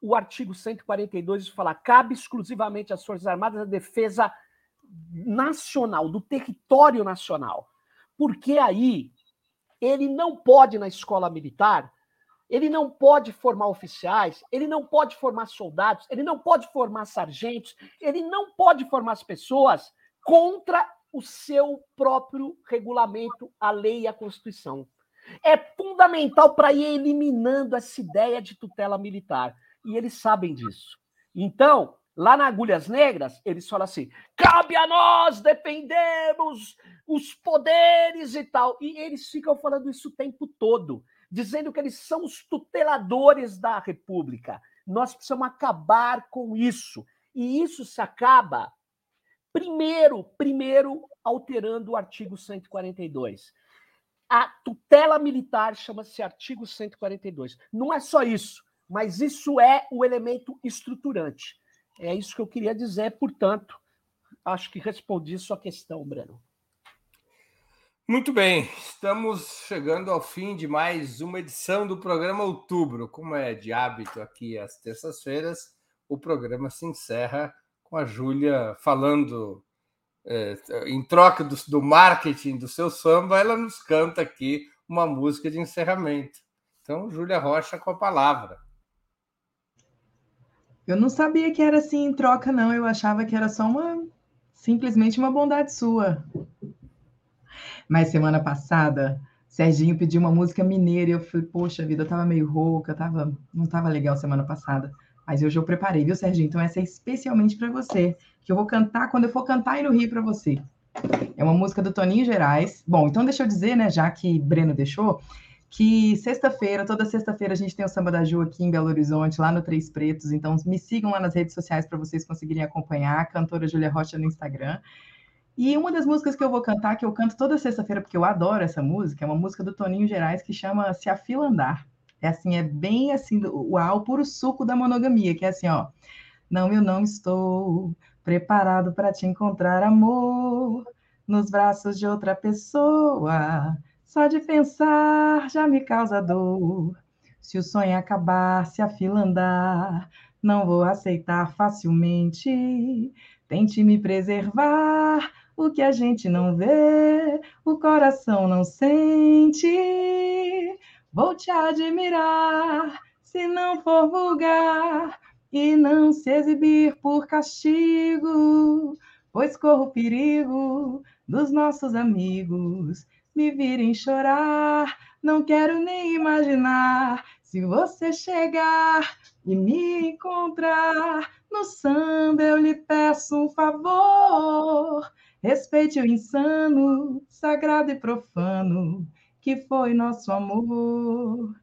o artigo 142 e falar cabe exclusivamente às Forças Armadas a defesa nacional, do território nacional? Porque aí ele não pode, na escola militar, ele não pode formar oficiais, ele não pode formar soldados, ele não pode formar sargentos, ele não pode formar as pessoas contra o seu próprio regulamento, a lei e a Constituição. É fundamental para ir eliminando essa ideia de tutela militar. E eles sabem disso. Então, lá na Agulhas Negras, eles falam assim: cabe a nós defendermos os poderes e tal. E eles ficam falando isso o tempo todo dizendo que eles são os tuteladores da República. Nós precisamos acabar com isso. E isso se acaba primeiro, primeiro alterando o artigo 142. A tutela militar chama-se artigo 142. Não é só isso, mas isso é o elemento estruturante. É isso que eu queria dizer, portanto, acho que respondi sua questão, Breno. Muito bem, estamos chegando ao fim de mais uma edição do programa Outubro. Como é de hábito aqui às terças-feiras, o programa se encerra com a Júlia falando é, em troca do, do, marketing do seu samba, ela nos canta aqui uma música de encerramento. Então, Júlia Rocha com a palavra. Eu não sabia que era assim em troca, não. Eu achava que era só uma simplesmente uma bondade sua. Mas semana passada, Serginho pediu uma música mineira e eu falei, poxa vida, eu tava meio rouca, tava, não tava legal semana passada. Mas hoje eu preparei, viu, Serginho? Então essa é especialmente para você, que eu vou cantar quando eu for cantar aí no Rio para você. É uma música do Toninho Gerais. Bom, então deixa eu dizer, né, já que Breno deixou, que sexta-feira, toda sexta-feira, a gente tem o Samba da Ju aqui em Belo Horizonte, lá no Três Pretos. Então, me sigam lá nas redes sociais para vocês conseguirem acompanhar. A cantora Júlia Rocha no Instagram. E uma das músicas que eu vou cantar, que eu canto toda sexta-feira, porque eu adoro essa música, é uma música do Toninho Gerais que chama Se a Fila Andar. É assim, é bem assim, ao puro suco da monogamia, que é assim, ó. Não, eu não estou preparado para te encontrar, amor, nos braços de outra pessoa. Só de pensar já me causa dor. Se o sonho acabar, se a fila andar, não vou aceitar facilmente. Tente me preservar o que a gente não vê, o coração não sente. Vou te admirar se não for vulgar e não se exibir por castigo, pois corro perigo dos nossos amigos me virem chorar. Não quero nem imaginar se você chegar e me encontrar no samba, eu lhe peço um favor. Respeite o insano, sagrado e profano, que foi nosso amor.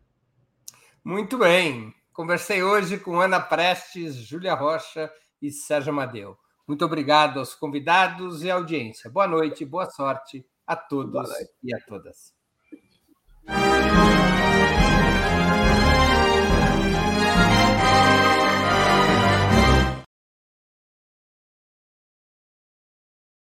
Muito bem. Conversei hoje com Ana Prestes, Júlia Rocha e Sérgio Amadeu. Muito obrigado aos convidados e à audiência. Boa noite, boa sorte a todos e a todas.